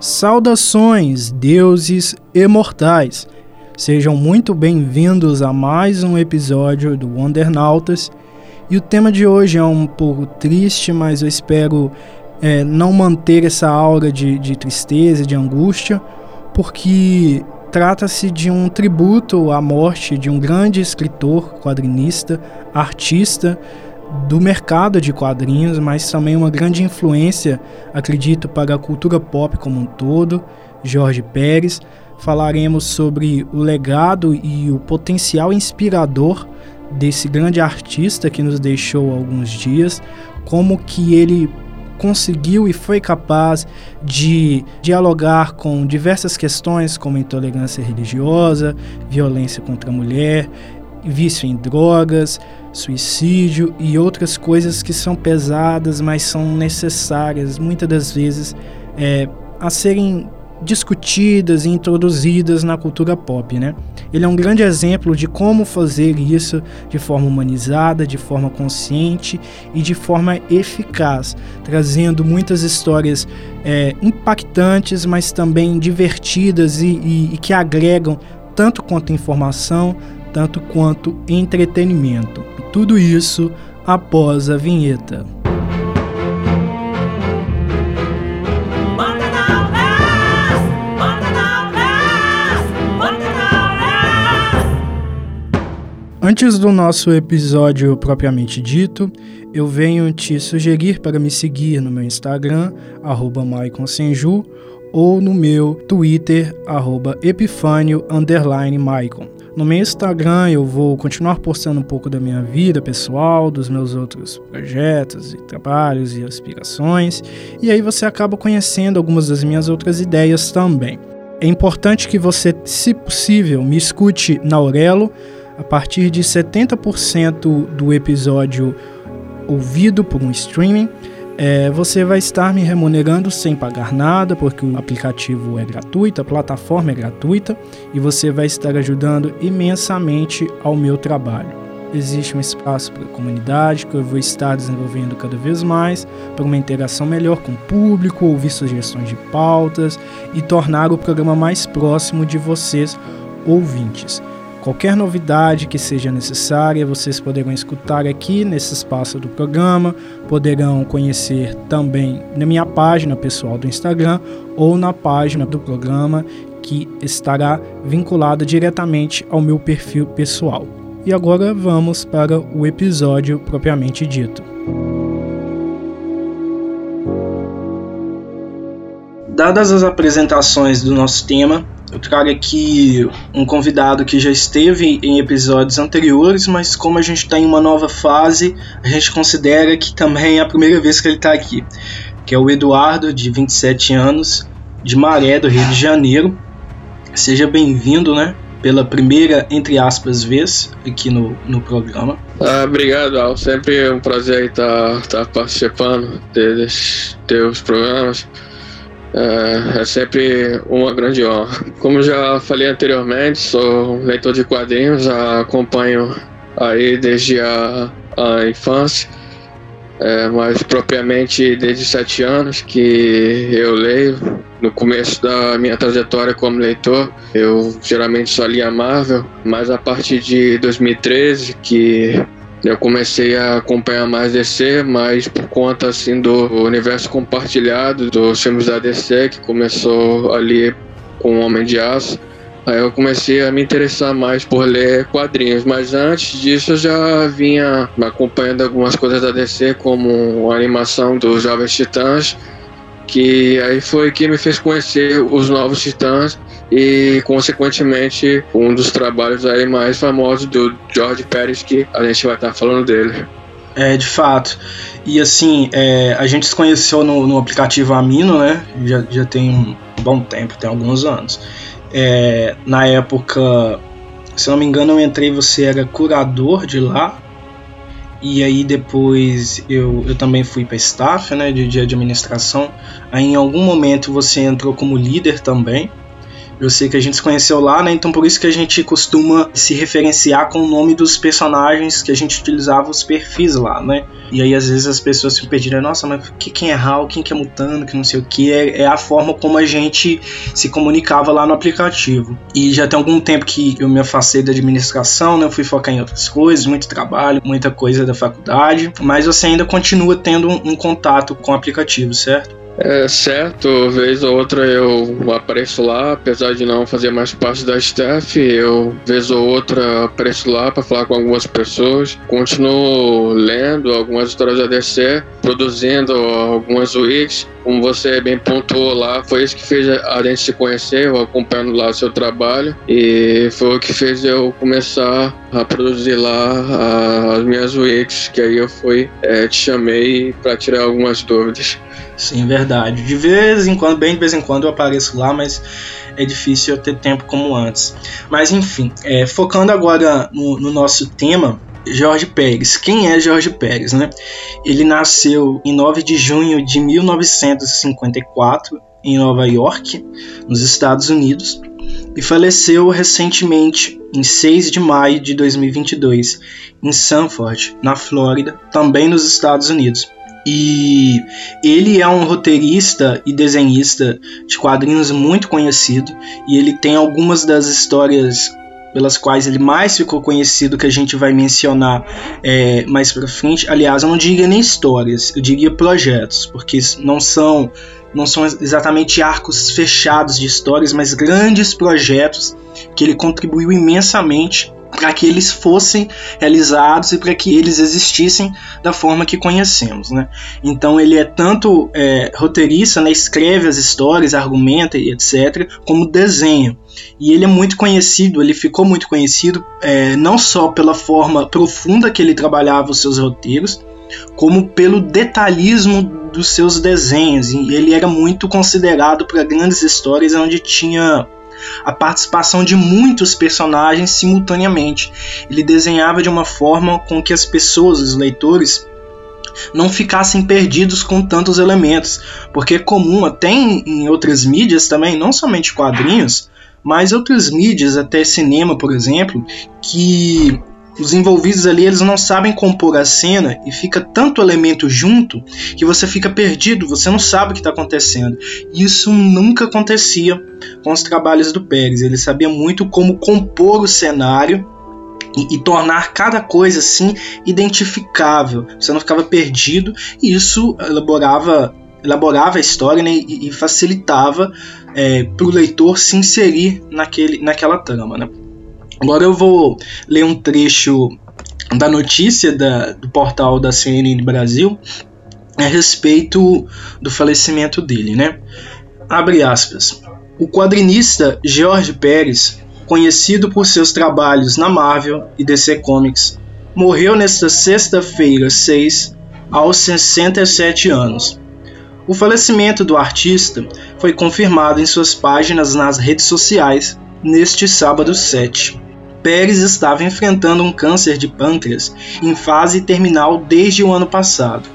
Saudações, deuses imortais! Sejam muito bem-vindos a mais um episódio do Wondernautas. E o tema de hoje é um pouco triste, mas eu espero é, não manter essa aura de, de tristeza, de angústia, porque trata-se de um tributo à morte de um grande escritor, quadrinista, artista do mercado de quadrinhos, mas também uma grande influência, acredito, para a cultura pop como um todo, Jorge Pérez. Falaremos sobre o legado e o potencial inspirador desse grande artista que nos deixou alguns dias, como que ele conseguiu e foi capaz de dialogar com diversas questões como intolerância religiosa, violência contra a mulher, vício em drogas, suicídio e outras coisas que são pesadas, mas são necessárias muitas das vezes é, a serem discutidas e introduzidas na cultura pop, né? Ele é um grande exemplo de como fazer isso de forma humanizada, de forma consciente e de forma eficaz, trazendo muitas histórias é, impactantes, mas também divertidas e, e, e que agregam tanto quanto informação, tanto quanto entretenimento. Tudo isso após a vinheta. Antes do nosso episódio propriamente dito, eu venho te sugerir para me seguir no meu Instagram, arroba Senju, ou no meu Twitter, arroba Epifânio, Maicon. No meu Instagram eu vou continuar postando um pouco da minha vida pessoal, dos meus outros projetos e trabalhos e aspirações, e aí você acaba conhecendo algumas das minhas outras ideias também. É importante que você, se possível, me escute na Aurelo, a partir de 70% do episódio ouvido por um streaming, é, você vai estar me remunerando sem pagar nada, porque o aplicativo é gratuito, a plataforma é gratuita e você vai estar ajudando imensamente ao meu trabalho. Existe um espaço para a comunidade que eu vou estar desenvolvendo cada vez mais para uma interação melhor com o público, ouvir sugestões de pautas e tornar o programa mais próximo de vocês, ouvintes. Qualquer novidade que seja necessária, vocês poderão escutar aqui nesse espaço do programa, poderão conhecer também na minha página pessoal do Instagram ou na página do programa que estará vinculada diretamente ao meu perfil pessoal. E agora vamos para o episódio propriamente dito. Dadas as apresentações do nosso tema, eu trago aqui um convidado que já esteve em episódios anteriores, mas como a gente está em uma nova fase, a gente considera que também é a primeira vez que ele está aqui, que é o Eduardo, de 27 anos, de Maré, do Rio de Janeiro. Seja bem-vindo, né? Pela primeira, entre aspas, vez aqui no, no programa. Ah, obrigado, Al. Sempre é um prazer estar, estar participando desses teus programas. É, é, sempre uma grande honra. Como já falei anteriormente, sou leitor de quadrinhos, acompanho aí desde a, a infância, é, mas propriamente desde sete anos que eu leio. No começo da minha trajetória como leitor, eu geralmente só lia Marvel, mas a partir de 2013 que eu comecei a acompanhar mais DC, mas por conta assim do universo compartilhado dos filmes da DC, que começou ali com o Homem de Aço. Aí eu comecei a me interessar mais por ler quadrinhos, mas antes disso eu já vinha acompanhando algumas coisas da DC, como a animação dos Jovens Titãs, que aí foi que me fez conhecer os novos Titãs e, consequentemente, um dos trabalhos aí mais famosos do George Pérez, que a gente vai estar falando dele. É, de fato. E assim, é, a gente se conheceu no, no, aplicativo Amino, né? Já, já tem um bom tempo, tem alguns anos. É, na época, se não me engano, eu entrei, você era curador de lá. E aí depois eu, eu também fui para staff, né, de, de administração. Aí em algum momento você entrou como líder também. Eu sei que a gente se conheceu lá, né? Então por isso que a gente costuma se referenciar com o nome dos personagens que a gente utilizava os perfis lá, né? E aí às vezes as pessoas se pediram, nossa, mas que, quem é Hal, quem que é Mutano, que não sei o que, é, é, a forma como a gente se comunicava lá no aplicativo. E já tem algum tempo que eu me afastei da administração, né? Eu fui focar em outras coisas, muito trabalho, muita coisa da faculdade, mas você ainda continua tendo um, um contato com o aplicativo, certo? É certo, vez ou outra eu apareço lá, apesar de não fazer mais parte da staff, eu vez ou outra apareço lá para falar com algumas pessoas. Continuo lendo algumas histórias da DC, produzindo algumas wikis. Como você bem pontuou lá, foi isso que fez a gente se conhecer, eu acompanhando lá o seu trabalho e foi o que fez eu começar a produzir lá as minhas wikis, que aí eu fui, é, te chamei para tirar algumas dúvidas. Sim, verdade. De vez em quando, bem de vez em quando eu apareço lá, mas é difícil eu ter tempo como antes. Mas enfim, é, focando agora no, no nosso tema, Jorge Pérez. Quem é Jorge Pérez, né? Ele nasceu em 9 de junho de 1954 em Nova York, nos Estados Unidos, e faleceu recentemente em 6 de maio de 2022 em Sanford, na Flórida, também nos Estados Unidos. E ele é um roteirista e desenhista de quadrinhos muito conhecido e ele tem algumas das histórias pelas quais ele mais ficou conhecido que a gente vai mencionar é, mais para frente. Aliás, eu não diria nem histórias, eu diria projetos, porque não são não são exatamente arcos fechados de histórias, mas grandes projetos que ele contribuiu imensamente para que eles fossem realizados e para que eles existissem da forma que conhecemos, né? Então ele é tanto é, roteirista, né, escreve as histórias, argumenta e etc, como desenha. E ele é muito conhecido, ele ficou muito conhecido é, não só pela forma profunda que ele trabalhava os seus roteiros, como pelo detalhismo dos seus desenhos. E ele era muito considerado para grandes histórias onde tinha a participação de muitos personagens simultaneamente. Ele desenhava de uma forma com que as pessoas, os leitores, não ficassem perdidos com tantos elementos, porque é comum até em, outras mídias também, não somente quadrinhos, mas outras mídias, até cinema, por exemplo, que os envolvidos ali eles não sabem compor a cena e fica tanto elemento junto que você fica perdido, você não sabe o que está acontecendo. Isso nunca acontecia com os trabalhos do Pérez. Ele sabia muito como compor o cenário e, e, tornar cada coisa assim identificável. Você não ficava perdido e isso elaborava elaborava a história né, e, e, facilitava é, para o leitor se inserir naquele, naquela trama. Né? Agora eu vou ler um trecho da notícia da, do portal da CNN Brasil a respeito do falecimento dele, né? Abre aspas. O quadrinista George Pérez, conhecido por seus trabalhos na Marvel e DC Comics, morreu nesta sexta-feira 6, aos 67 anos. O falecimento do artista foi confirmado em suas páginas nas redes sociais neste sábado 7. Pérez estava enfrentando um câncer de pâncreas em fase terminal desde o ano passado.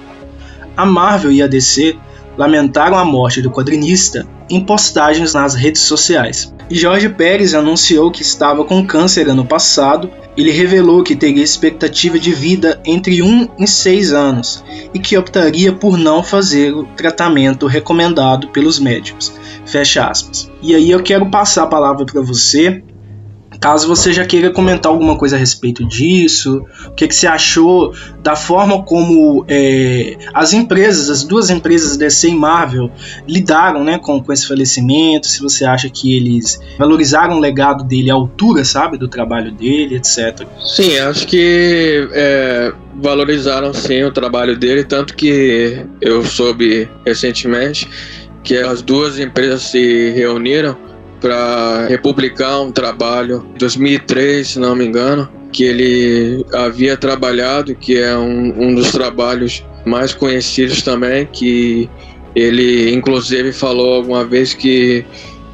A Marvel e a DC lamentaram a morte do quadrinista em postagens nas redes sociais. Jorge Pérez anunciou que estava com câncer ano passado. Ele revelou que teria expectativa de vida entre 1 e 6 anos e que optaria por não fazer o tratamento recomendado pelos médicos. Fecha aspas. E aí eu quero passar a palavra para você Caso você já queira comentar alguma coisa a respeito disso, o que, que você achou da forma como é, as empresas, as duas empresas DC e Marvel, lidaram né, com, com esse falecimento, se você acha que eles valorizaram o legado dele à altura, sabe, do trabalho dele, etc. Sim, acho que é, valorizaram sim o trabalho dele, tanto que eu soube recentemente que as duas empresas se reuniram para republicar um trabalho em 2003, se não me engano, que ele havia trabalhado, que é um, um dos trabalhos mais conhecidos também, que ele inclusive falou alguma vez que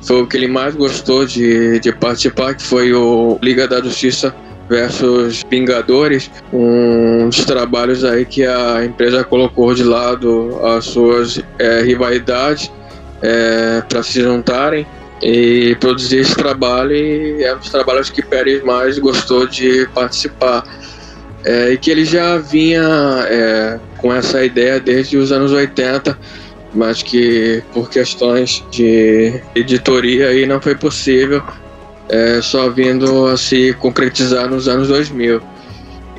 foi o que ele mais gostou de, de participar, que foi o Liga da Justiça versus Vingadores, um dos trabalhos aí que a empresa colocou de lado as suas é, rivalidades é, para se juntarem e produzir esse trabalho e é um dos trabalhos que Pérez mais gostou de participar. É, e que ele já vinha é, com essa ideia desde os anos 80, mas que por questões de editoria aí não foi possível, é, só vindo a se concretizar nos anos 2000.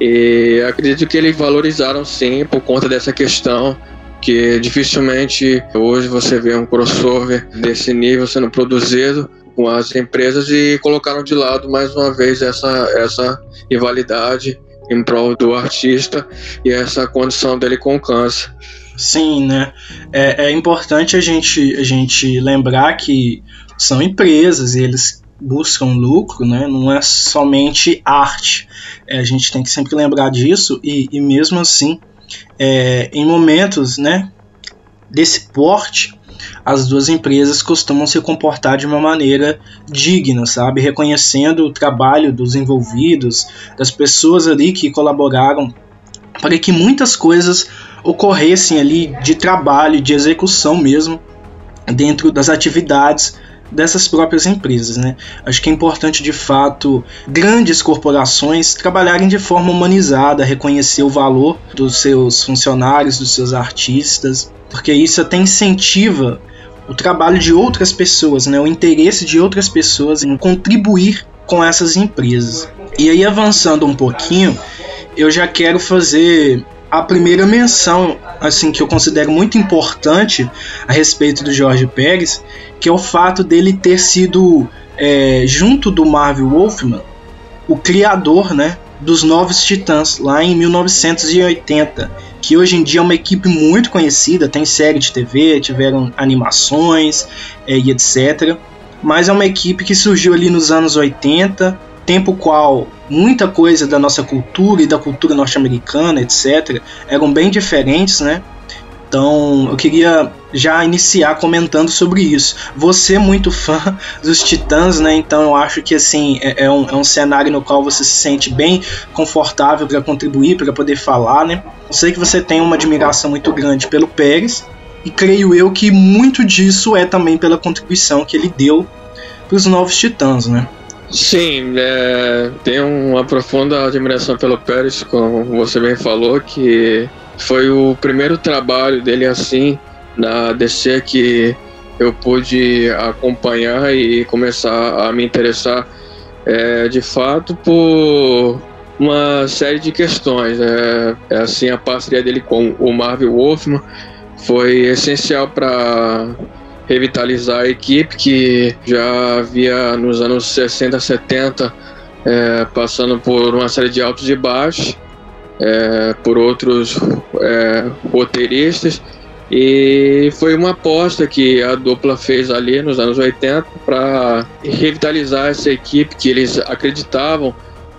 E acredito que eles valorizaram sim por conta dessa questão que dificilmente hoje você vê um crossover desse nível sendo produzido com as empresas e colocaram de lado mais uma vez essa, essa rivalidade em prol do artista e essa condição dele com câncer. Sim, né? É, é importante a gente, a gente lembrar que são empresas e eles buscam lucro, né? Não é somente arte. É, a gente tem que sempre lembrar disso e, e mesmo assim é, em momentos né, desse porte, as duas empresas costumam se comportar de uma maneira digna, sabe? Reconhecendo o trabalho dos envolvidos, das pessoas ali que colaboraram para que muitas coisas ocorressem ali de trabalho, de execução mesmo, dentro das atividades dessas próprias empresas. Né? Acho que é importante, de fato, grandes corporações trabalharem de forma humanizada, reconhecer o valor dos seus funcionários, dos seus artistas, porque isso até incentiva o trabalho de outras pessoas, né? o interesse de outras pessoas em contribuir com essas empresas. E aí, avançando um pouquinho, eu já quero fazer a primeira menção assim que eu considero muito importante a respeito do Jorge Pérez, que é o fato dele ter sido é, junto do Marvel Wolfman o criador, né, dos Novos Titãs lá em 1980, que hoje em dia é uma equipe muito conhecida, tem série de TV, tiveram animações é, e etc. Mas é uma equipe que surgiu ali nos anos 80, tempo qual muita coisa da nossa cultura e da cultura norte-americana, etc., eram bem diferentes, né? Então eu queria já iniciar comentando sobre isso. Você é muito fã dos Titãs, né? Então eu acho que assim é, é, um, é um cenário no qual você se sente bem confortável para contribuir, para poder falar, né? Eu sei que você tem uma admiração muito grande pelo Pérez e creio eu que muito disso é também pela contribuição que ele deu para os novos Titãs, né? Sim, é, tenho uma profunda admiração pelo Pérez, como você bem falou, que foi o primeiro trabalho dele assim na DC que eu pude acompanhar e começar a me interessar é, de fato por uma série de questões. É, é assim a parceria dele com o Marvel Wolfman foi essencial para revitalizar a equipe que já havia nos anos 60, 70 é, passando por uma série de altos e baixos, é, por outros é, roteiristas, e foi uma aposta que a dupla fez ali nos anos 80 para revitalizar essa equipe que eles acreditavam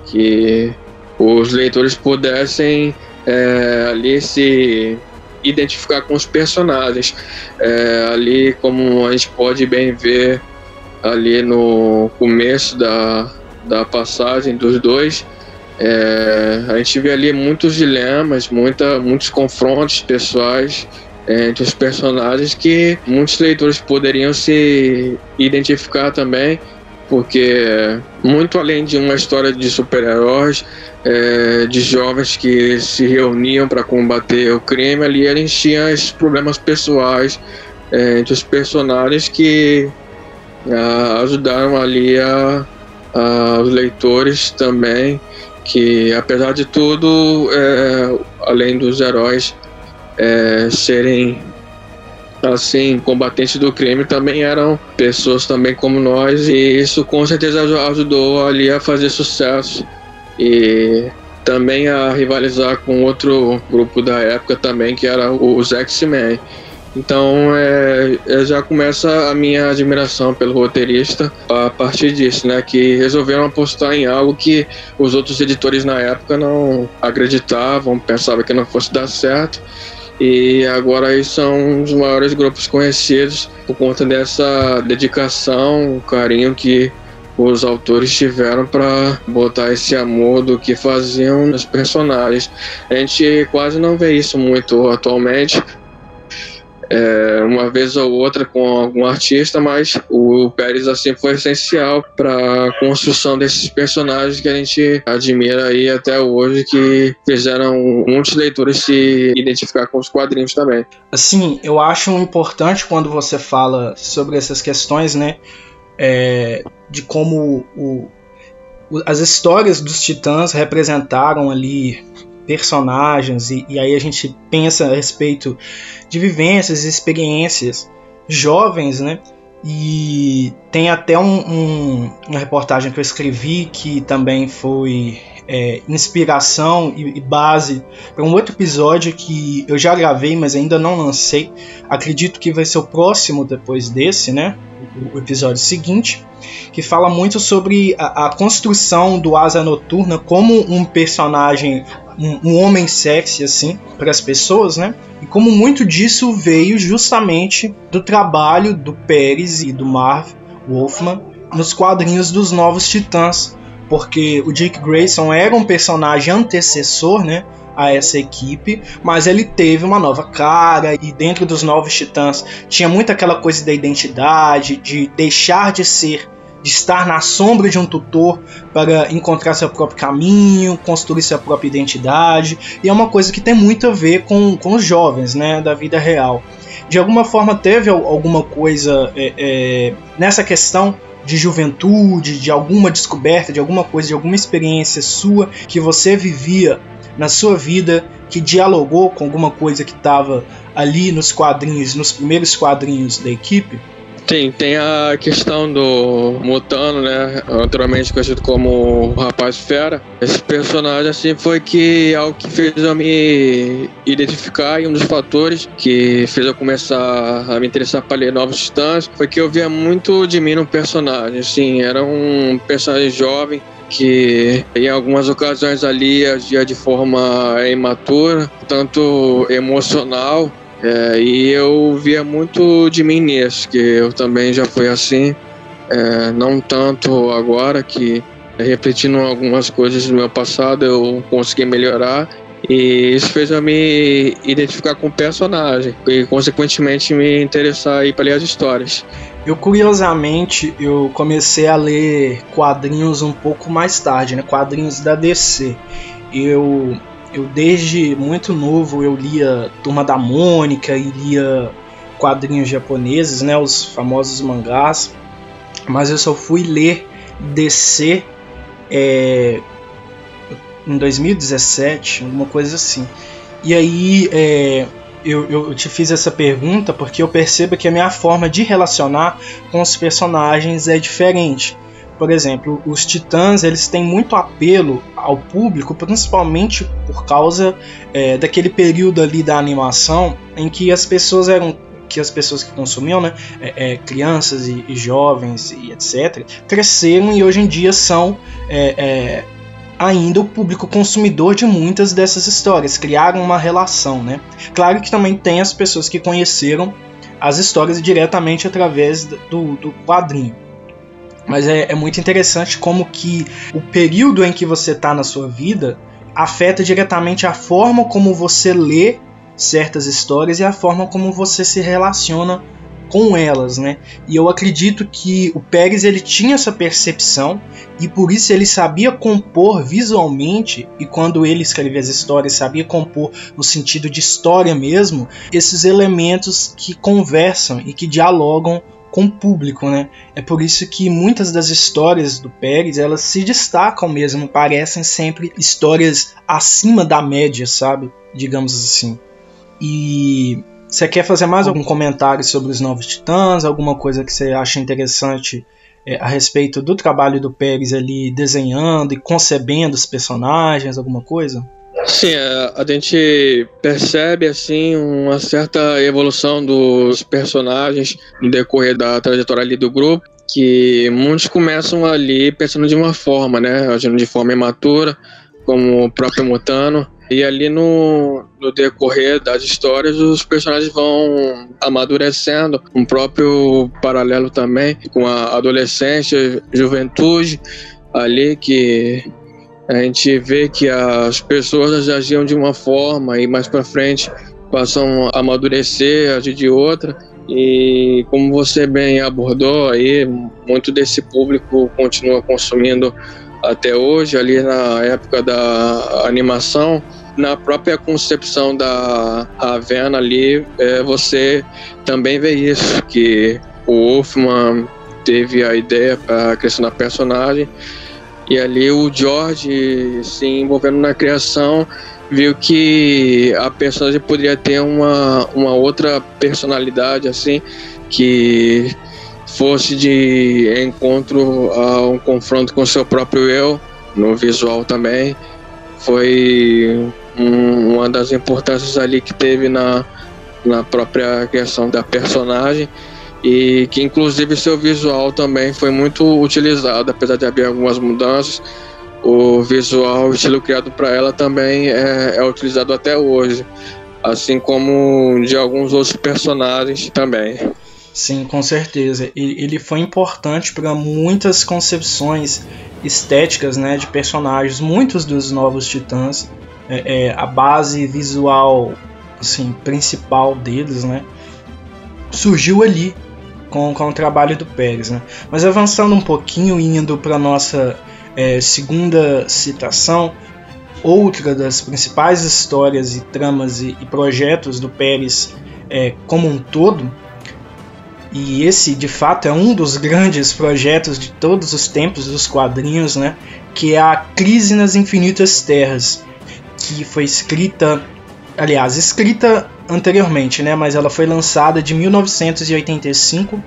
que os leitores pudessem é, ali se identificar com os personagens. É, ali, como a gente pode bem ver ali no começo da, da passagem dos dois, é, a gente vê ali muitos dilemas, muita, muitos confrontos pessoais é, entre os personagens que muitos leitores poderiam se identificar também porque muito além de uma história de super-heróis, é, de jovens que se reuniam para combater o crime, ali eles tinham esses problemas pessoais é, entre os personagens que a, ajudaram ali a, a, os leitores também, que apesar de tudo, é, além dos heróis é, serem assim, combatentes do crime também eram pessoas também como nós e isso com certeza ajudou ali a fazer sucesso e também a rivalizar com outro grupo da época também que era os X-Men. Então é, já começa a minha admiração pelo roteirista a partir disso, né? Que resolveram apostar em algo que os outros editores na época não acreditavam, pensavam que não fosse dar certo e agora eles são dos maiores grupos conhecidos por conta dessa dedicação, carinho que os autores tiveram para botar esse amor do que faziam nos personagens. A gente quase não vê isso muito atualmente. É, uma vez ou outra com algum artista, mas o Pérez assim foi essencial para a construção desses personagens que a gente admira aí até hoje, que fizeram muitas leituras se identificar com os quadrinhos também. Assim, eu acho importante quando você fala sobre essas questões, né, é, de como o, o, as histórias dos Titãs representaram ali personagens, e, e, aí a gente pensa a respeito de vivências e experiências jovens, né? E tem até um, um, uma reportagem que eu escrevi que também foi é, inspiração e, e base para um outro episódio que eu já gravei, mas ainda não lancei. Acredito que vai ser o próximo depois desse, né? O, o episódio seguinte, que fala muito sobre a, a construção do Asa Noturna como um personagem um, um homem sexy assim para as pessoas, né? E como muito disso veio justamente do trabalho do Pérez e do Marv Wolfman nos quadrinhos dos Novos Titãs, porque o Dick Grayson era um personagem antecessor, né? a essa equipe, mas ele teve uma nova cara e dentro dos novos Titãs tinha muito aquela coisa da identidade, de deixar de ser de estar na sombra de um tutor para encontrar seu próprio caminho, construir sua própria identidade, e é uma coisa que tem muito a ver com, com os jovens né, da vida real. De alguma forma, teve alguma coisa é, é, nessa questão de juventude, de alguma descoberta, de alguma coisa, de alguma experiência sua que você vivia na sua vida que dialogou com alguma coisa que estava ali nos quadrinhos, nos primeiros quadrinhos da equipe? Tem, tem a questão do Mutano, né? Anteriormente conhecido como o Rapaz Fera. Esse personagem, assim, foi que algo que fez eu me identificar e um dos fatores que fez eu começar a me interessar para ler Novos Titãs foi que eu via muito de mim no personagem. Assim, era um personagem jovem que em algumas ocasiões ali agia de forma imatura, tanto emocional é, e eu via muito de mim nisso, que eu também já fui assim, é, não tanto agora, que repetindo algumas coisas do meu passado eu consegui melhorar. E isso fez eu me identificar com o personagem e, consequentemente, me interessar aí para ler as histórias. Eu, curiosamente, eu comecei a ler quadrinhos um pouco mais tarde, né? Quadrinhos da DC. Eu eu desde muito novo eu lia Turma da Mônica e lia quadrinhos japoneses, né, os famosos mangás, mas eu só fui ler DC é, em 2017, alguma coisa assim. E aí é, eu, eu te fiz essa pergunta porque eu percebo que a minha forma de relacionar com os personagens é diferente. Por exemplo, os Titãs eles têm muito apelo ao público, principalmente por causa é, daquele período ali da animação em que as pessoas eram que as pessoas que consumiam, né, é, é, crianças e, e, jovens e etc, cresceram e hoje em dia são é, é, ainda o público consumidor de muitas dessas histórias, criaram uma relação, né? Claro que também tem as pessoas que conheceram as histórias diretamente através do, do quadrinho. Mas é, é muito interessante como que o período em que você está na sua vida afeta diretamente a forma como você lê certas histórias e a forma como você se relaciona com elas, né? E eu acredito que o Pérez ele tinha essa percepção e por isso ele sabia compor visualmente e quando ele escrevia as histórias sabia compor no sentido de história mesmo esses elementos que conversam e que dialogam com o público, né? É por isso que muitas das histórias do Pérez, elas se destacam mesmo, parecem sempre histórias acima da média, sabe? Digamos assim. E você quer fazer mais algum comentário sobre os Novos Titãs? Alguma coisa que você acha interessante é, a respeito do trabalho do Pérez ali desenhando e concebendo os personagens, alguma coisa? Sim, a, a gente percebe assim uma certa evolução dos personagens no decorrer da trajetória ali do grupo, que muitos começam ali pensando de uma forma, né, agindo de forma imatura, como o próprio Mutano, e ali no, no decorrer das histórias os personagens vão amadurecendo, um próprio paralelo também com a adolescência, juventude ali que a gente vê que as pessoas agiam de uma forma e mais para frente passam a amadurecer, agir de outra. E como você bem abordou aí, muito desse público continua consumindo até hoje, ali na época da animação, na própria concepção da Ravenna ali, é, você também vê isso, que o Wolfman teve a ideia para criação da personagem e ali o George se envolvendo na criação viu que a personagem poderia ter uma, uma outra personalidade assim que fosse de encontro a um confronto com seu próprio eu no visual também. Foi um, uma das importâncias ali que teve na, na própria criação da personagem e que inclusive seu visual também foi muito utilizado, apesar de haver algumas mudanças. O visual, o estilo criado para ela também é, é, utilizado até hoje, assim como de alguns outros personagens também. Sim, com certeza. Ele foi importante para muitas concepções estéticas né, de personagens, muitos dos novos titãs. É, é, a base visual assim, principal deles né, surgiu ali com, com o trabalho do Pérez. Né? Mas avançando um pouquinho indo para a nossa é, segunda citação, outra das principais histórias e tramas e, e projetos do Pérez é, como um todo, e esse de fato é um dos grandes projetos de todos os tempos dos quadrinhos, né? que é a Crise nas Infinitas Terras, que foi escrita, aliás, escrita anteriormente, né, mas ela foi lançada de 1985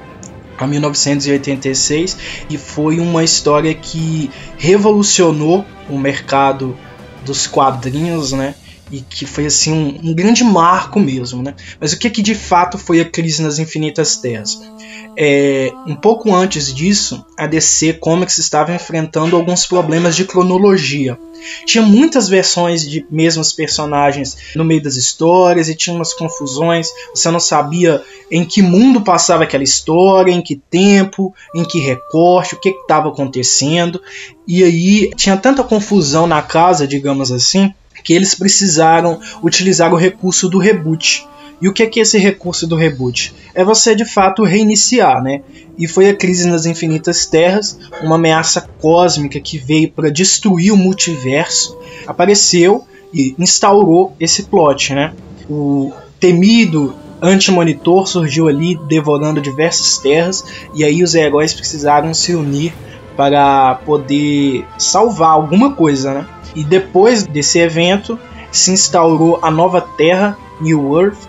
a 1986 e foi uma história que revolucionou o mercado dos quadrinhos, né? E que foi assim um, um grande marco mesmo, né? Mas o que, que de fato foi a crise nas Infinitas Terras? É, um pouco antes disso, a DC Comics estava enfrentando alguns problemas de cronologia. Tinha muitas versões de mesmos personagens no meio das histórias e tinha umas confusões. Você não sabia em que mundo passava aquela história, em que tempo, em que recorte, o que estava acontecendo. E aí tinha tanta confusão na casa, digamos assim, que eles precisaram utilizar o recurso do reboot. E o que é, que é esse recurso do reboot? É você de fato reiniciar, né? E foi a crise nas infinitas terras, uma ameaça cósmica que veio para destruir o multiverso, apareceu e instaurou esse plot, né? O temido anti-monitor surgiu ali devorando diversas terras e aí os heróis precisaram se unir para poder salvar alguma coisa, né? E depois desse evento se instaurou a nova Terra, New Earth,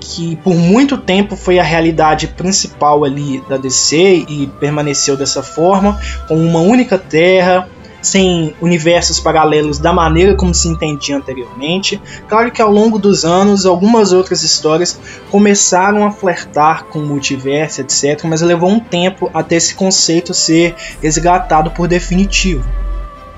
que por muito tempo foi a realidade principal ali da DC e permaneceu dessa forma, com uma única Terra, sem universos paralelos da maneira como se entendia anteriormente. Claro que ao longo dos anos, algumas outras histórias começaram a flertar com o multiverso, etc., mas levou um tempo até esse conceito ser resgatado por definitivo.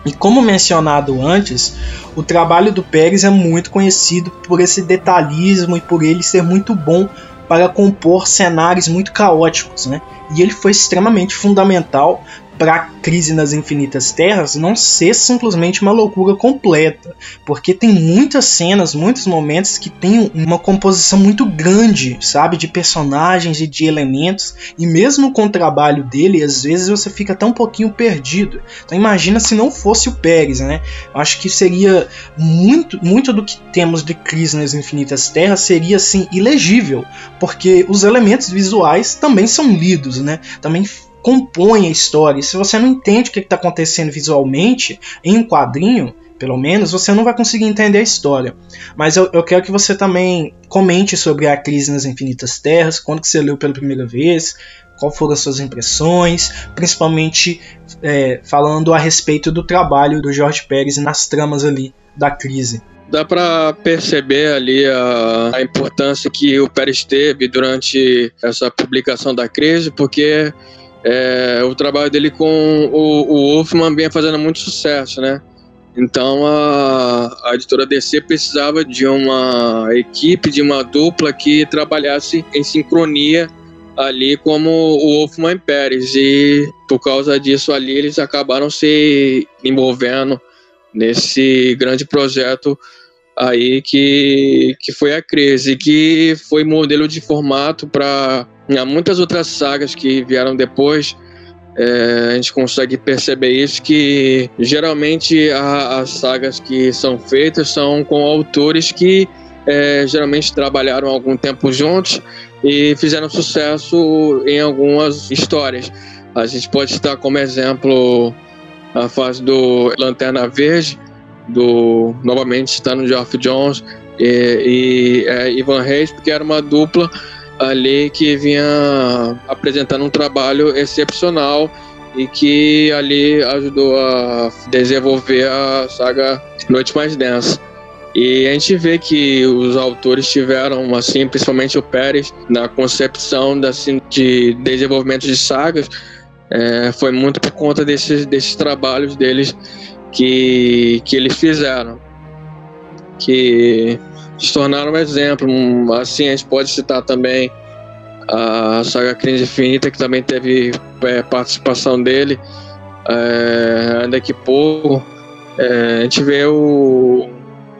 E como mencionado antes, o trabalho do Pérez é muito conhecido por esse detalhismo e por ele ser muito bom para compor cenários muito caóticos, né? E ele foi extremamente fundamental para crise nas infinitas terras não ser simplesmente uma loucura completa, porque tem muitas cenas, muitos momentos que tem uma composição muito grande, sabe, de personagens e de elementos, e mesmo com o trabalho dele, às vezes você fica até um pouquinho perdido. Então imagina se não fosse o Pérez, né? Acho que seria muito, muito do que temos de crise nas infinitas terras seria assim ilegível, porque os elementos visuais também são lidos, né? Também compõe a história. Se você não entende o que está acontecendo visualmente em um quadrinho, pelo menos, você não vai conseguir entender a história. Mas eu, eu quero que você também comente sobre a Crise nas Infinitas Terras, quando que você leu pela primeira vez, qual foram as suas impressões, principalmente é, falando a respeito do trabalho do Jorge Pérez nas tramas ali da crise. Dá para perceber ali a, a, importância que o Pérez teve durante essa publicação da crise, porque é, o trabalho dele com o, o Wolfman vinha fazendo muito sucesso, né? Então a, a editora DC precisava de uma equipe, de uma dupla que trabalhasse em sincronia ali como o Wolfman Pérez e por causa disso ali eles acabaram se envolvendo nesse grande projeto aí que, que foi a crise, que foi modelo de formato para muitas outras sagas que vieram depois. É, a gente consegue perceber isso que geralmente as sagas que são feitas são com autores que é, geralmente trabalharam algum tempo juntos e fizeram sucesso em algumas histórias. A gente pode citar como exemplo a fase do Lanterna Verde, do novamente citando Geoff Jones e, e é, Ivan Reis, porque era uma dupla ali que vinha apresentando um trabalho excepcional e que ali ajudou a desenvolver a saga Noite Mais Densa. E a gente vê que os autores tiveram, assim, principalmente o Pérez, na concepção assim, de desenvolvimento de sagas, é, foi muito por conta desses, desses trabalhos deles que, que eles fizeram, que se tornaram um exemplo. Assim, a gente pode citar também a saga Crise Infinita, que também teve é, participação dele, é, ainda que pouco. É, a gente vê o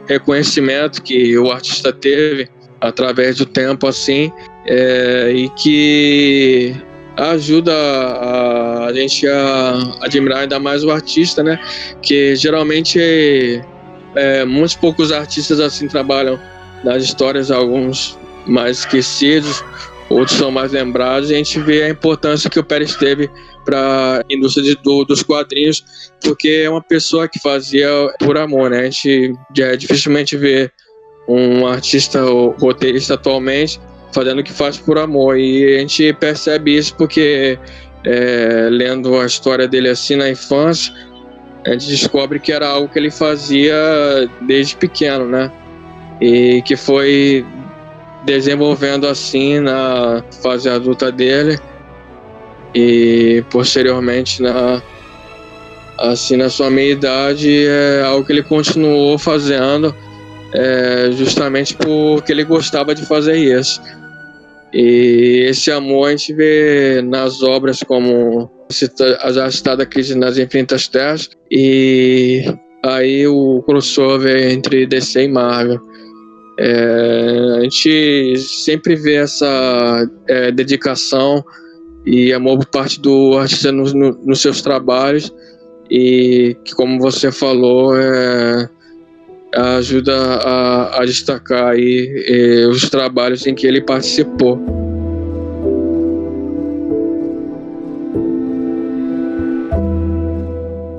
reconhecimento que o artista teve através do tempo, assim, é, e que ajuda a, a gente a admirar ainda mais o artista, né? Que geralmente é, muitos poucos artistas assim trabalham nas histórias, alguns mais esquecidos, outros são mais lembrados, e a gente vê a importância que o Pérez teve para a indústria de, do, dos quadrinhos, porque é uma pessoa que fazia por amor, né? A gente já dificilmente vê um artista ou roteirista atualmente fazendo o que faz por amor. E a gente percebe isso porque, é, lendo a história dele assim na infância, a gente descobre que era algo que ele fazia desde pequeno, né? E que foi desenvolvendo assim na fase adulta dele e posteriormente na assim na sua meia idade é algo que ele continuou fazendo é, justamente porque ele gostava de fazer isso e esse amor a gente vê nas obras como a citada Crise nas Infinitas Terras e aí o crossover entre DC e Marvel. É, a gente sempre vê essa é, dedicação e amor por parte do artista no, no, nos seus trabalhos e que, como você falou, é, ajuda a, a destacar aí eh, os trabalhos em que ele participou.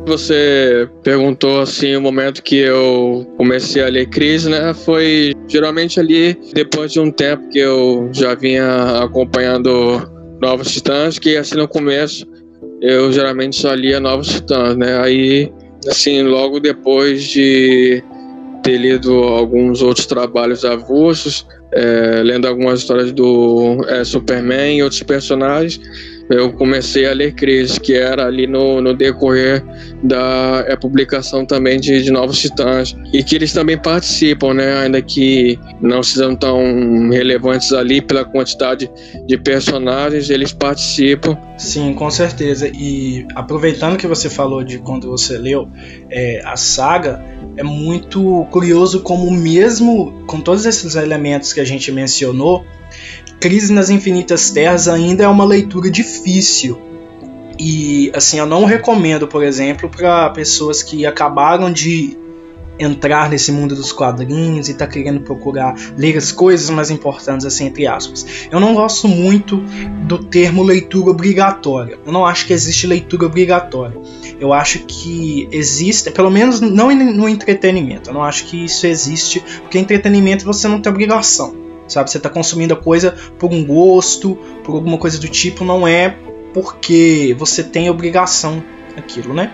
Você perguntou assim o momento que eu comecei a ler Crise, né? Foi geralmente ali depois de um tempo que eu já vinha acompanhando Novos Titãs, que assim no começo eu geralmente só lia Novos Titãs, né? Aí assim logo depois de ter lido alguns outros trabalhos avulsos, é, lendo algumas histórias do é, Superman e outros personagens, eu comecei a ler Crise, que era ali no, no decorrer da é, publicação também de, de Novos Titãs. E que eles também participam, né? Ainda que não sejam tão relevantes ali pela quantidade de personagens, eles participam. Sim, com certeza. E aproveitando que você falou de quando você leu é, a saga, é muito curioso como mesmo com todos esses elementos que a gente mencionou, Crise nas Infinitas Terras ainda é uma leitura difícil. E assim, eu não recomendo, por exemplo, para pessoas que acabaram de entrar nesse mundo dos quadrinhos e tá querendo procurar ler as coisas mais importantes, assim, entre aspas. Eu não gosto muito do termo leitura obrigatória. Eu não acho que existe leitura obrigatória. Eu acho que existe, pelo menos não no entretenimento. Eu não acho que isso existe, porque entretenimento você não tem obrigação. Sabe, você está consumindo a coisa por um gosto, por alguma coisa do tipo, não é porque você tem obrigação aquilo, né?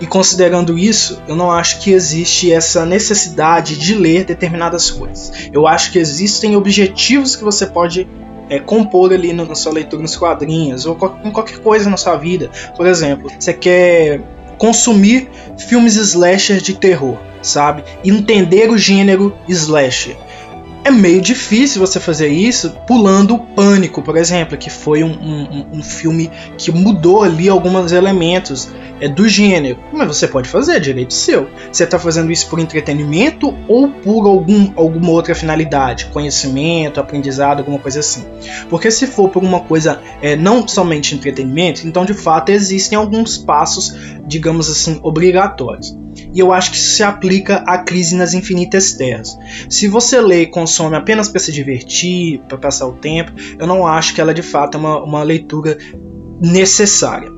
E considerando isso, eu não acho que existe essa necessidade de ler determinadas coisas. Eu acho que existem objetivos que você pode é, compor ali na sua leitura nos quadrinhos ou em qualquer coisa na sua vida. Por exemplo, você quer consumir filmes slasher de terror, sabe? Entender o gênero slasher é meio difícil você fazer isso pulando o Pânico, por exemplo, que foi um, um, um filme que mudou ali alguns elementos é, do gênero. Mas você pode fazer, é direito seu. Você está fazendo isso por entretenimento ou por algum, alguma outra finalidade? Conhecimento, aprendizado, alguma coisa assim. Porque se for por uma coisa é, não somente entretenimento, então de fato existem alguns passos, digamos assim, obrigatórios. E eu acho que isso se aplica à crise nas infinitas terras. Se você lê e consome apenas para se divertir, para passar o tempo, eu não acho que ela de fato é uma, uma leitura necessária.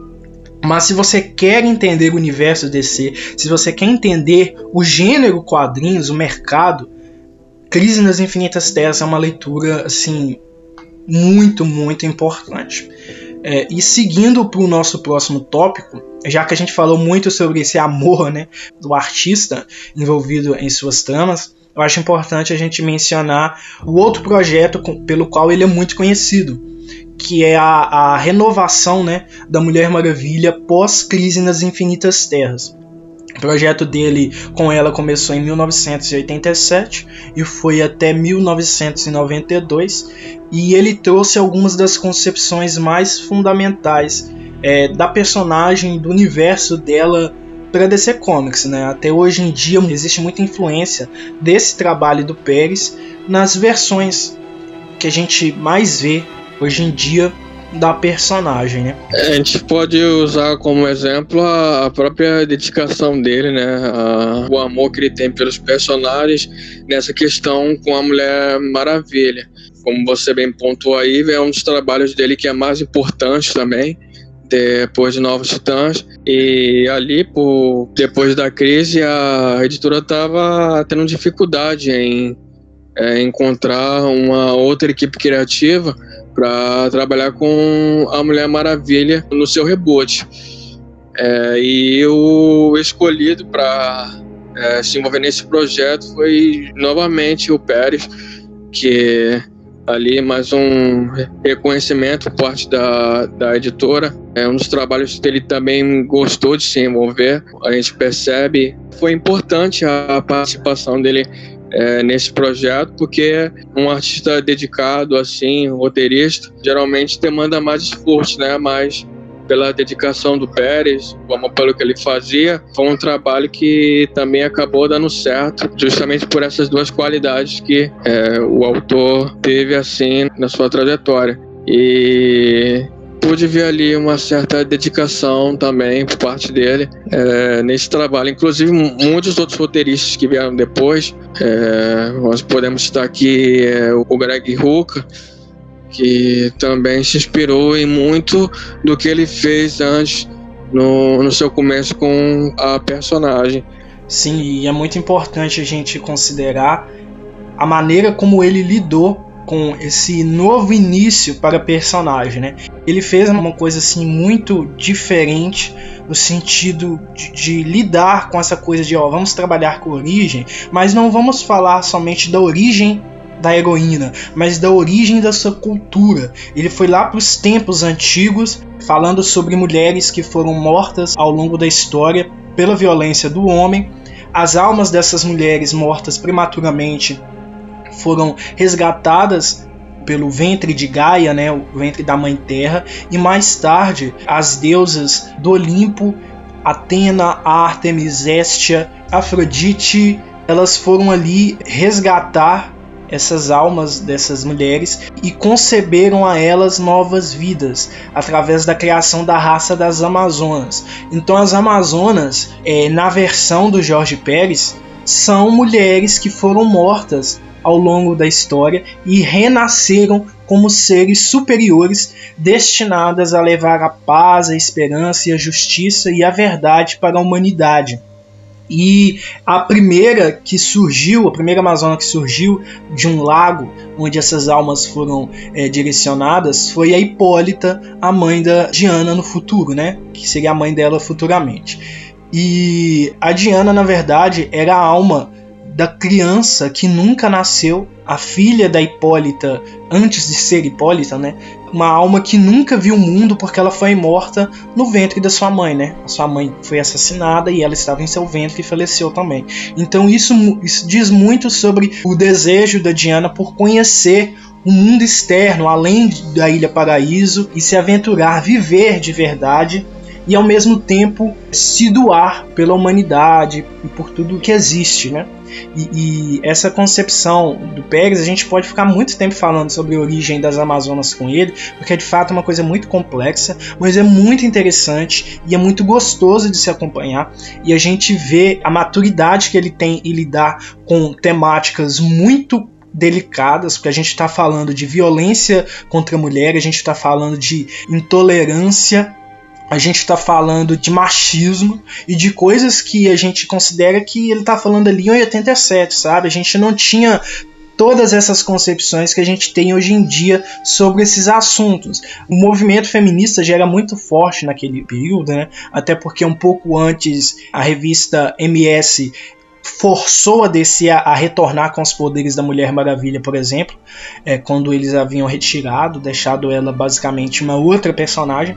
Mas se você quer entender o universo DC, se você quer entender o gênero quadrinhos, o mercado, Crise nas Infinitas Terras é uma leitura assim muito, muito importante. É, e seguindo para o nosso próximo tópico, já que a gente falou muito sobre esse amor né, do artista envolvido em suas tramas, eu acho importante a gente mencionar o outro projeto pelo qual ele é muito conhecido, que é a, a renovação né, da Mulher Maravilha pós-crise nas Infinitas Terras. O projeto dele com ela começou em 1987 e foi até 1992, e ele trouxe algumas das concepções mais fundamentais é, da personagem, do universo dela para DC Comics, né? Até hoje em dia existe muita influência desse trabalho do Pérez nas versões que a gente mais vê hoje em dia da personagem, né? A gente pode usar como exemplo a própria dedicação dele, né? A, o amor que ele tem pelos personagens nessa questão com a Mulher Maravilha. Como você bem pontuou aí, é um dos trabalhos dele que é mais importante também depois de Novos Titãs. E ali, por, depois da crise, a editora estava tendo dificuldade em é, encontrar uma outra equipe criativa para trabalhar com a Mulher Maravilha no seu reboot. É, e o escolhido para é, se envolver nesse projeto foi novamente o Pérez, que ali mais um reconhecimento por parte da, da editora. É um dos trabalhos que ele também gostou de se envolver. A gente percebe foi importante a participação dele é, nesse projeto, porque um artista dedicado, assim, roteirista, geralmente demanda mais esforço, né? Mais pela dedicação do Pérez, como pelo que ele fazia, foi um trabalho que também acabou dando certo, justamente por essas duas qualidades que é, o autor teve assim na sua trajetória. E pude ver ali uma certa dedicação também por parte dele é, nesse trabalho. Inclusive, muitos outros roteiristas que vieram depois, é, nós podemos citar aqui é, o Greg Hooker, que também se inspirou em muito do que ele fez antes no, no seu começo com a personagem. Sim, e é muito importante a gente considerar a maneira como ele lidou com esse novo início para a personagem, né? Ele fez uma coisa assim muito diferente no sentido de, de, lidar com essa coisa de ó, vamos trabalhar com origem, mas não vamos falar somente da origem da heroína, mas da origem da sua cultura. Ele foi lá para os tempos antigos, falando sobre mulheres que foram mortas ao longo da história pela violência do homem. As almas dessas mulheres mortas prematuramente foram resgatadas pelo ventre de Gaia, né, o ventre da Mãe Terra, e mais tarde as deusas do Olimpo, Atena, Artemis, Hestia, Afrodite, elas foram ali resgatar essas almas dessas mulheres e conceberam a elas novas vidas através da criação da raça das Amazonas. Então, as Amazonas, é, na versão do Jorge Pérez, são mulheres que foram mortas ao longo da história e renasceram como seres superiores destinadas a levar a paz, a esperança a justiça e a verdade para a humanidade. E a primeira que surgiu, a primeira Amazônia que surgiu de um lago onde essas almas foram é, direcionadas foi a Hipólita, a mãe da Diana no futuro, né? Que seria a mãe dela futuramente. E a Diana, na verdade, era a alma da criança que nunca nasceu, a filha da Hipólita antes de ser Hipólita, né? Uma alma que nunca viu o mundo porque ela foi morta no ventre da sua mãe, né? A sua mãe foi assassinada e ela estava em seu ventre e faleceu também. Então isso, isso diz muito sobre o desejo da Diana por conhecer o mundo externo, além da Ilha Paraíso, e se aventurar, viver de verdade e ao mesmo tempo se doar pela humanidade e por tudo que existe, né? E, e, essa concepção do Pérez, a gente pode ficar muito tempo falando sobre a origem das Amazonas com ele, porque é de fato uma coisa muito complexa, mas é muito interessante e é muito gostoso de se acompanhar. E a gente vê a maturidade que ele tem em lidar com temáticas muito delicadas, porque a gente está falando de violência contra a mulher, a gente está falando de intolerância a gente está falando de machismo e de coisas que a gente considera que ele está falando ali em 87, sabe? A gente não tinha todas essas concepções que a gente tem hoje em dia sobre esses assuntos. O movimento feminista já era muito forte naquele período, né? Até porque um pouco antes a revista MS forçou a DC a, a, retornar com os poderes da Mulher Maravilha, por exemplo, é, quando eles haviam retirado, deixado ela basicamente uma outra personagem.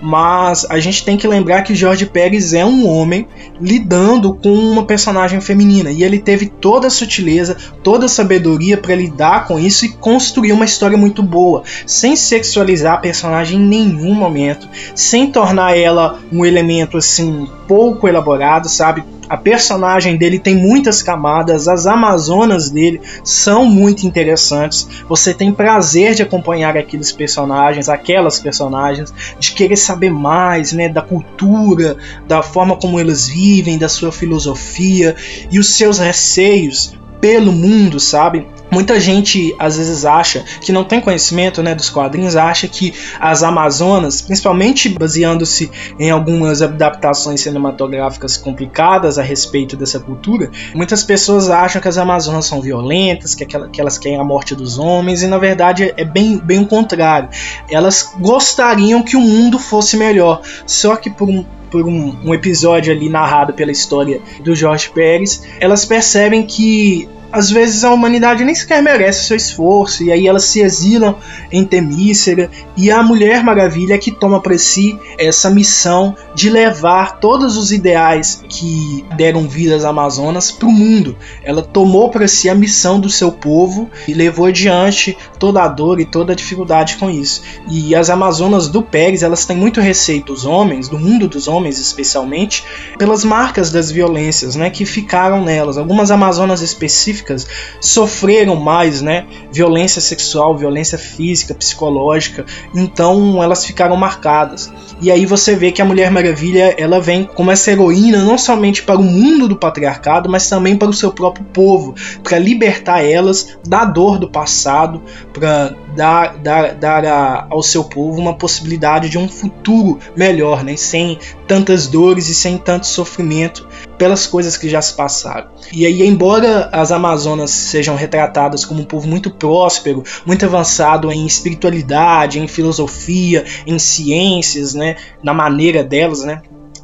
Mas a gente tem que lembrar que Jorge Pérez é um homem lidando com uma personagem feminina e ele teve toda a sutileza, toda a sabedoria para lidar com isso e construir uma história muito boa, sem sexualizar a personagem em nenhum momento, sem tornar ela um elemento assim pouco elaborado, sabe? A personagem dele tem muitas camadas, as Amazonas dele são muito interessantes. Você tem prazer de acompanhar aqueles personagens, aquelas personagens, de querer saber mais, né, da cultura, da forma como eles vivem, da sua filosofia e os seus receios pelo mundo, sabe? Muita gente às vezes acha que não tem conhecimento né, dos quadrinhos, acha que as Amazonas, principalmente baseando-se em algumas adaptações cinematográficas complicadas a respeito dessa cultura, muitas pessoas acham que as Amazonas são violentas, que, aquelas, que elas querem a morte dos homens, e na verdade é bem, bem o contrário. Elas gostariam que o mundo fosse melhor, só que por um, por um, um, episódio ali narrado pela história do Jorge Pérez, elas percebem que às vezes a humanidade nem sequer merece seu esforço, e aí elas se exilam em Temícera, e a Mulher Maravilha que toma para si essa missão de levar todos os ideais que deram vida às Amazonas para o mundo. Ela tomou para si a missão do seu povo e levou adiante toda a dor e toda a dificuldade com isso. E as Amazonas do Pérez, elas têm muito receio dos homens, do mundo dos homens especialmente, pelas marcas das violências né, que ficaram nelas. Algumas Amazonas específicas específicas sofreram mais, né? Violência sexual, violência física, psicológica. Então elas ficaram marcadas. E aí você vê que a Mulher Maravilha ela vem como essa heroína não somente para o mundo do patriarcado, mas também para o seu próprio povo, para libertar elas da dor do passado, para dar, dar, dar a, ao seu povo uma possibilidade de um futuro melhor, né? sem tantas dores e sem tanto sofrimento pelas coisas que já se passaram. E aí, embora as Amazonas sejam retratadas como um povo muito próspero, muito avançado em espiritualidade, em filosofia, em ciências, né, na maneira delas, né,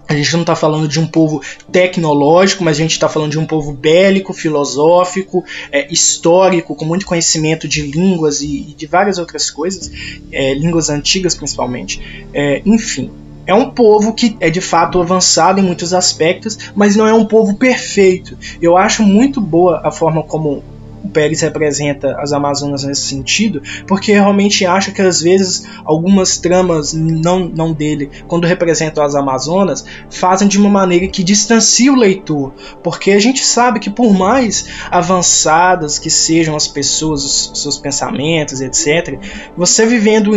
a gente não está falando de um povo tecnológico, mas a gente está falando de um povo bélico, filosófico, é, histórico, com muito conhecimento de línguas e, e de várias outras coisas, é, línguas antigas principalmente. É, enfim, é um povo que é de fato avançado em muitos aspectos, mas não é um povo perfeito. Eu acho muito boa a forma como Pérez representa as Amazonas nesse sentido, porque realmente acho que às vezes algumas tramas não, não dele, quando representam as Amazonas, fazem de uma maneira que distancia o leitor, porque a gente sabe que por mais avançadas que sejam as pessoas, os seus pensamentos, etc., você vivendo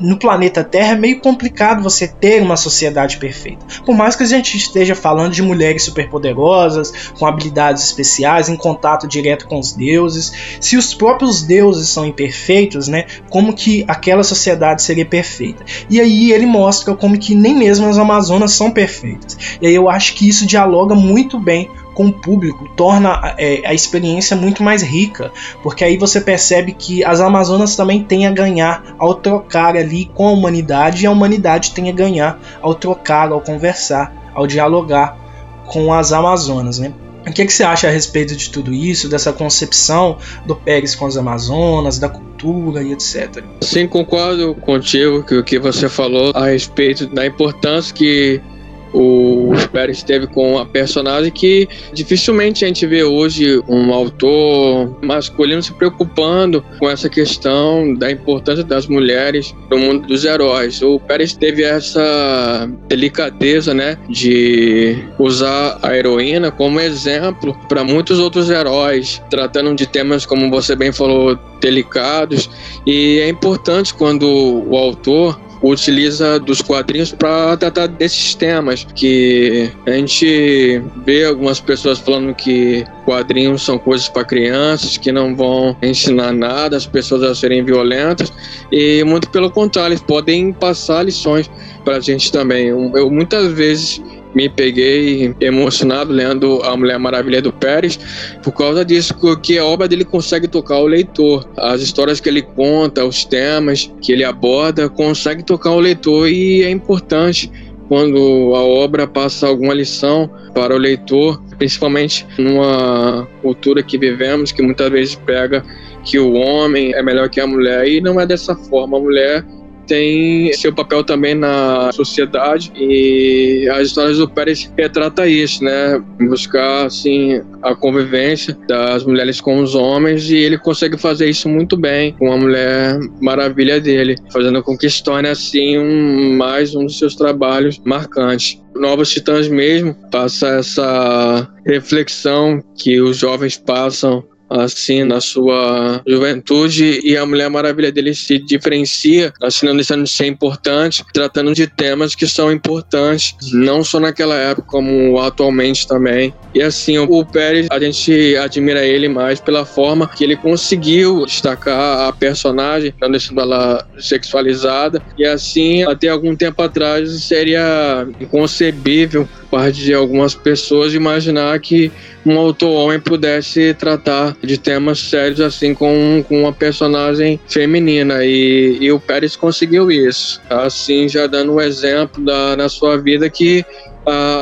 no planeta Terra é meio complicado você ter uma sociedade perfeita. Por mais que a gente esteja falando de mulheres superpoderosas, com habilidades especiais, em contato direto com os deuses, deuses, se os próprios deuses são imperfeitos, né, como que aquela sociedade seria perfeita? E aí ele mostra como que nem mesmo as Amazonas são perfeitas. E aí eu acho que isso dialoga muito bem com o público, torna é, a experiência muito mais rica, porque aí você percebe que as Amazonas também têm a ganhar ao trocar ali com a humanidade e a humanidade tem a ganhar ao trocar, ao conversar, ao dialogar com as Amazonas, né? O que, é que você acha a respeito de tudo isso, dessa concepção do Pérez com as Amazonas, da cultura e etc? Sim, concordo contigo que o que você falou a respeito da importância que o Pérez teve com a personagem que dificilmente a gente vê hoje um autor masculino se preocupando com essa questão da importância das mulheres no mundo dos heróis. O Pérez teve essa delicadeza, né, de usar a heroína como exemplo para muitos outros heróis, tratando de temas como você bem falou, delicados, e é importante quando o autor utiliza dos quadrinhos para tratar desses temas que a gente vê algumas pessoas falando que quadrinhos são coisas para crianças que não vão ensinar nada as pessoas a serem violentas e muito pelo contrário eles podem passar lições para a gente também. Eu muitas vezes me peguei emocionado lendo A Mulher Maravilha do Pérez por causa disso, porque a obra dele consegue tocar o leitor. As histórias que ele conta, os temas que ele aborda, consegue tocar o leitor e é importante quando a obra passa alguma lição para o leitor, principalmente numa cultura que vivemos, que muitas vezes pega que o homem é melhor que a mulher e não é dessa forma. A mulher tem seu papel também na sociedade e as histórias do Pérez retrata isso, né? Buscar assim a convivência das mulheres com os homens e ele consegue fazer isso muito bem com a mulher maravilha dele, fazendo com que se torne assim um, mais um dos seus trabalhos marcantes. Novos Titãs mesmo passa essa reflexão que os jovens passam assim na sua juventude e a Mulher Maravilha dele se diferencia, assim não deixando de ser importante, tratando de temas que são importantes, não só naquela época como atualmente também. E assim, o Pérez, a gente admira ele mais pela forma que ele conseguiu destacar a personagem, não deixando ela sexualizada. E assim, até algum tempo atrás seria inconcebível parte de algumas pessoas imaginar que um autor homem pudesse tratar de temas sérios assim com, com uma personagem feminina. E, e o Pérez conseguiu isso. Assim já dando um exemplo da, na sua vida que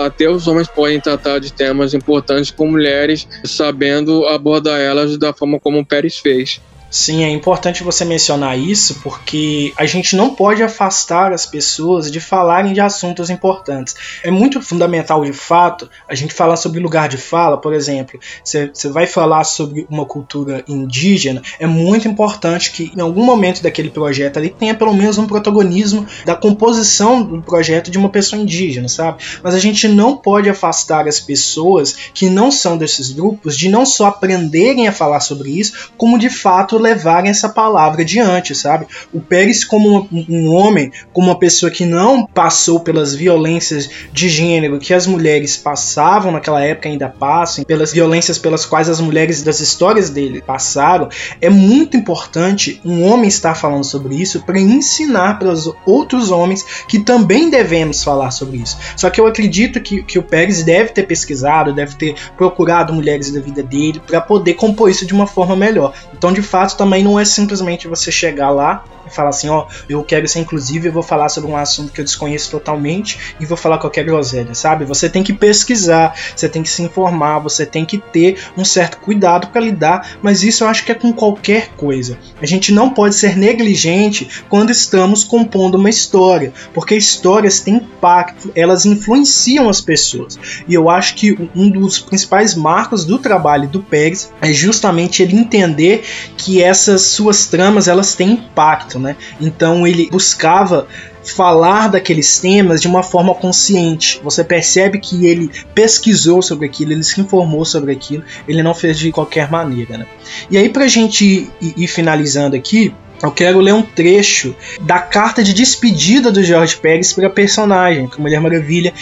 até os homens podem tratar de temas importantes com mulheres sabendo abordar elas da forma como o Pérez fez Sim, é importante você mencionar isso porque a gente não pode afastar as pessoas de falarem de assuntos importantes. É muito fundamental, de fato, a gente falar sobre lugar de fala, por exemplo. Você vai falar sobre uma cultura indígena, é muito importante que em algum momento daquele projeto ali tenha pelo menos um protagonismo da composição do projeto de uma pessoa indígena, sabe? Mas a gente não pode afastar as pessoas que não são desses grupos de não só aprenderem a falar sobre isso, como de fato levarem essa palavra adiante, sabe? O Pérez, como um, um homem, como uma pessoa que não passou pelas violências de gênero que as mulheres passavam naquela época, ainda passam, pelas violências pelas quais as mulheres das histórias dele passaram, é muito importante um homem estar falando sobre isso para ensinar para os outros homens que também devemos falar sobre isso. Só que eu acredito que, que o Pérez deve ter pesquisado, deve ter procurado mulheres da vida dele para poder compor isso de uma forma melhor. Então, de fato, também não é simplesmente você chegar lá e falar assim, ó, eu quero ser inclusive, eu vou falar sobre um assunto que eu desconheço totalmente e vou falar qualquer groselha, sabe? Você tem que pesquisar, você tem que se informar, você tem que ter um certo cuidado para lidar, mas isso eu acho que é com qualquer coisa. A gente não pode ser negligente quando estamos compondo uma história, porque histórias têm impacto, elas influenciam as pessoas. E eu acho que um dos principais marcos do trabalho do Pérez é justamente ele entender que essas suas tramas elas têm impacto, né? Então ele buscava falar daqueles temas de uma forma consciente. Você percebe que ele pesquisou sobre aquilo, ele se informou sobre aquilo, ele não fez de qualquer maneira. Né? E aí, para a gente ir, ir finalizando aqui, eu quero ler um trecho da carta de despedida do Jorge Pérez para a personagem, para Mulher Maravilha,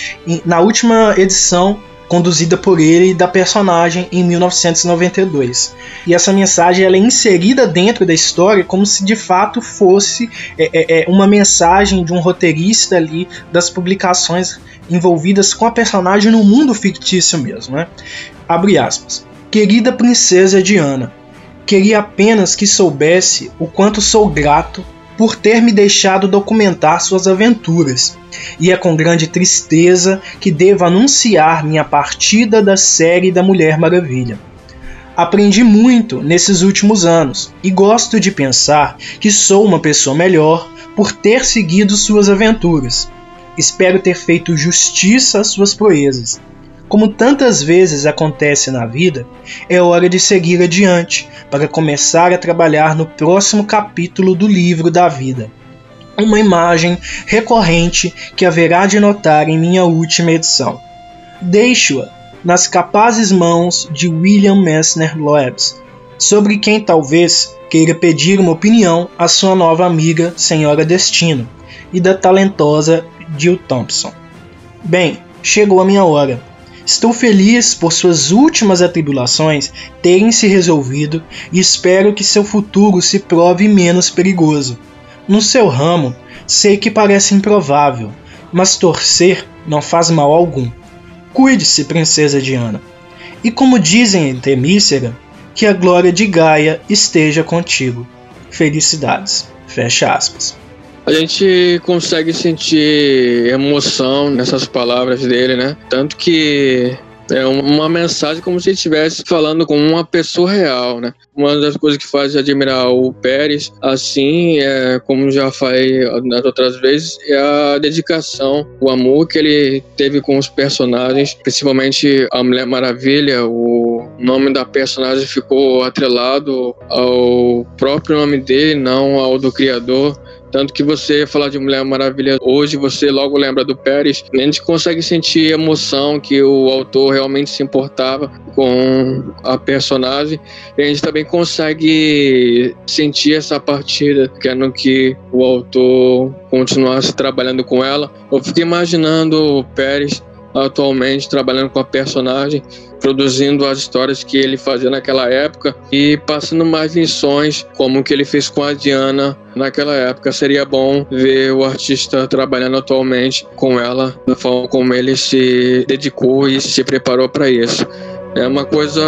na última edição conduzida por ele da personagem em 1992. E essa mensagem ela é inserida dentro da história como se de fato fosse é, é, é, uma mensagem de um roteirista ali das publicações envolvidas com a personagem no mundo fictício mesmo. Né? Abre aspas. Querida princesa Diana, queria apenas que soubesse o quanto sou grato por ter me deixado documentar suas aventuras, e é com grande tristeza que devo anunciar minha partida da série da Mulher Maravilha. Aprendi muito nesses últimos anos e gosto de pensar que sou uma pessoa melhor por ter seguido suas aventuras. Espero ter feito justiça às suas proezas. Como tantas vezes acontece na vida, é hora de seguir adiante para começar a trabalhar no próximo capítulo do livro da vida. Uma imagem recorrente que haverá de notar em minha última edição. Deixo-a nas capazes mãos de William Messner Loebs, sobre quem talvez queira pedir uma opinião à sua nova amiga Senhora Destino e da talentosa Jill Thompson. Bem, chegou a minha hora. Estou feliz por suas últimas atribulações terem se resolvido e espero que seu futuro se prove menos perigoso. No seu ramo, sei que parece improvável, mas torcer não faz mal algum. Cuide-se, princesa Diana. E como dizem em Temícera, que a glória de Gaia esteja contigo. Felicidades. Fecha aspas. A gente consegue sentir emoção nessas palavras dele, né? Tanto que é uma mensagem como se estivesse falando com uma pessoa real, né? Uma das coisas que faz admirar o Pérez, assim, é, como já falei nas outras vezes, é a dedicação, o amor que ele teve com os personagens, principalmente a Mulher Maravilha, o nome da personagem ficou atrelado ao próprio nome dele, não ao do criador. Tanto que você falar de Mulher Maravilha hoje, você logo lembra do Pérez. A gente consegue sentir emoção que o autor realmente se importava com a personagem. E a gente também consegue sentir essa partida, querendo que o autor continuasse trabalhando com ela. Eu fiquei imaginando o Pérez atualmente trabalhando com a personagem, produzindo as histórias que ele fazia naquela época e passando mais lições, como o que ele fez com a Diana naquela época. Seria bom ver o artista trabalhando atualmente com ela, da forma como ele se dedicou e se preparou para isso. É uma coisa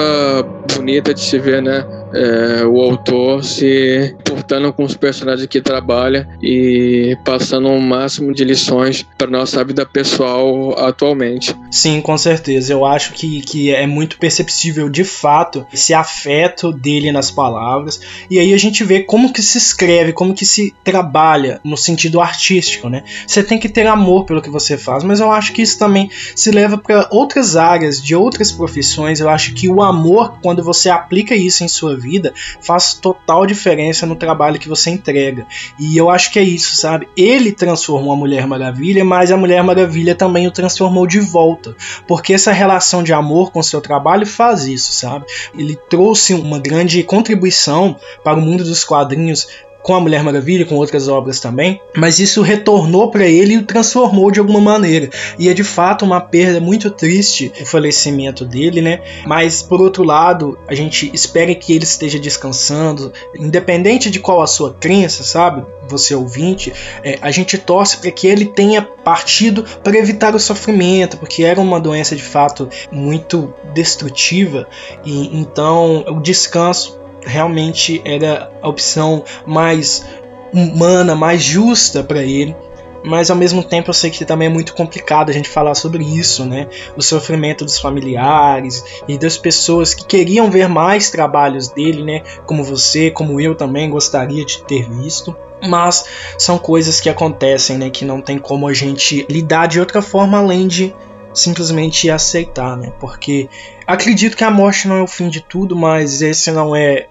bonita de se ver, né? É, o autor se portando com os personagens que trabalha e passando o um máximo de lições para nossa vida pessoal atualmente. Sim, com certeza. Eu acho que, que é muito perceptível de fato esse afeto dele nas palavras. E aí a gente vê como que se escreve, como que se trabalha no sentido artístico, né? Você tem que ter amor pelo que você faz, mas eu acho que isso também se leva para outras áreas de outras profissões. Eu acho que o amor, quando você aplica isso em sua vida, faz total diferença no trabalho que você entrega. E eu acho que é isso, sabe? Ele transformou a Mulher Maravilha, mas a Mulher Maravilha também o transformou de volta. Porque essa relação de amor com seu trabalho faz isso, sabe? Ele trouxe uma grande contribuição para o mundo dos quadrinhos com a Mulher Maravilha, com outras obras também, mas isso retornou para ele e o transformou de alguma maneira. E é de fato uma perda muito triste o falecimento dele, né? Mas por outro lado, a gente espera que ele esteja descansando, independente de qual a sua crença, sabe? Você ouvinte, é, a gente torce para que ele tenha partido para evitar o sofrimento, porque era uma doença de fato muito destrutiva e então o descanso realmente era a opção mais humana, mais justa para ele. Mas ao mesmo tempo eu sei que também é muito complicado a gente falar sobre isso, né? O sofrimento dos familiares e das pessoas que queriam ver mais trabalhos dele, né? Como você, como eu também gostaria de ter visto. Mas são coisas que acontecem, né? Que não tem como a gente lidar de outra forma além de simplesmente aceitar, né? Porque acredito que a morte não é o fim de tudo, mas esse não é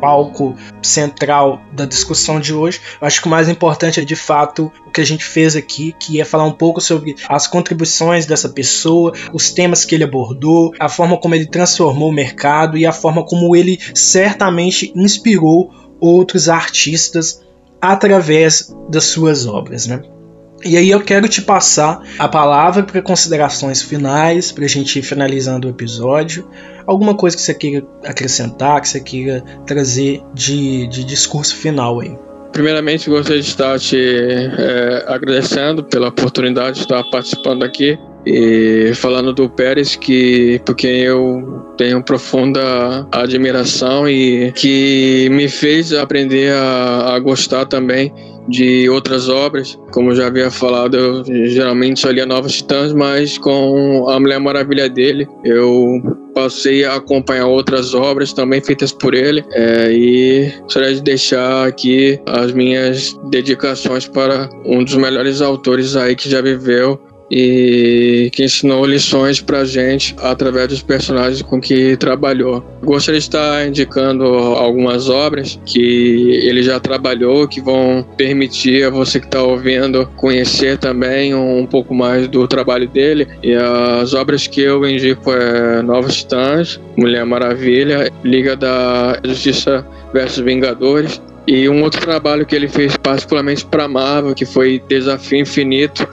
palco central da discussão de hoje. Eu acho que o mais importante é de fato o que a gente fez aqui, que é falar um pouco sobre as contribuições dessa pessoa, os temas que ele abordou, a forma como ele transformou o mercado e a forma como ele certamente inspirou outros artistas através das suas obras, né? E aí eu quero te passar a palavra para considerações finais, para a gente ir finalizando o episódio. Alguma coisa que você queira acrescentar, que você queira trazer de, de discurso final aí. Primeiramente, gostaria de estar te é, agradecendo pela oportunidade de estar participando aqui e falando do Pérez, que por quem eu tenho profunda admiração e que me fez aprender a, a gostar também de outras obras. Como eu já havia falado, eu geralmente só lia Novos Titãs, mas com a Mulher Maravilha dele, eu passei a acompanhar outras obras também feitas por ele é, e gostaria de deixar aqui as minhas dedicações para um dos melhores autores aí que já viveu e que ensinou lições pra gente através dos personagens com que trabalhou. Gostaria de estar indicando algumas obras que ele já trabalhou, que vão permitir a você que está ouvindo conhecer também um pouco mais do trabalho dele. E as obras que eu indico é Novos Titãs, Mulher Maravilha, Liga da Justiça versus Vingadores, e um outro trabalho que ele fez particularmente para Marvel, que foi Desafio Infinito,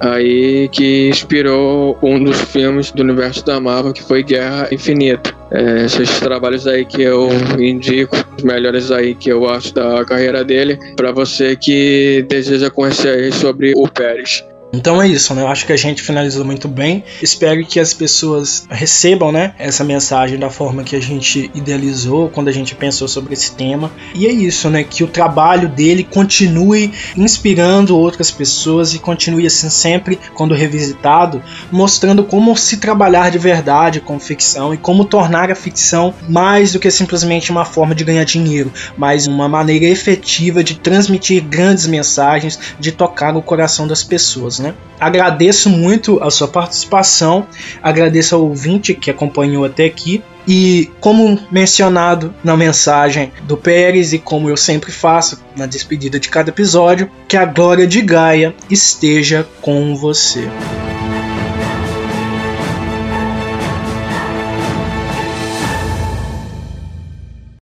aí que inspirou um dos filmes do universo da Marvel que foi Guerra Infinita. É, esses trabalhos aí que eu indico, os melhores aí que eu acho da carreira dele, para você que deseja conhecer sobre o Pérez. Então é isso, né? Eu acho que a gente finalizou muito bem. Espero que as pessoas recebam, né, essa mensagem da forma que a gente idealizou quando a gente pensou sobre esse tema. E é isso, né? Que o trabalho dele continue inspirando outras pessoas e continue assim sempre, quando revisitado, mostrando como se trabalhar de verdade com ficção e como tornar a ficção mais do que simplesmente uma forma de ganhar dinheiro, mas uma maneira efetiva de transmitir grandes mensagens, de tocar o coração das pessoas, né? né? Agradeço muito a sua participação, agradeço ao ouvinte que acompanhou até aqui. E como mencionado na mensagem do Pérez e como eu sempre faço na despedida de cada episódio, que a glória de Gaia esteja com você.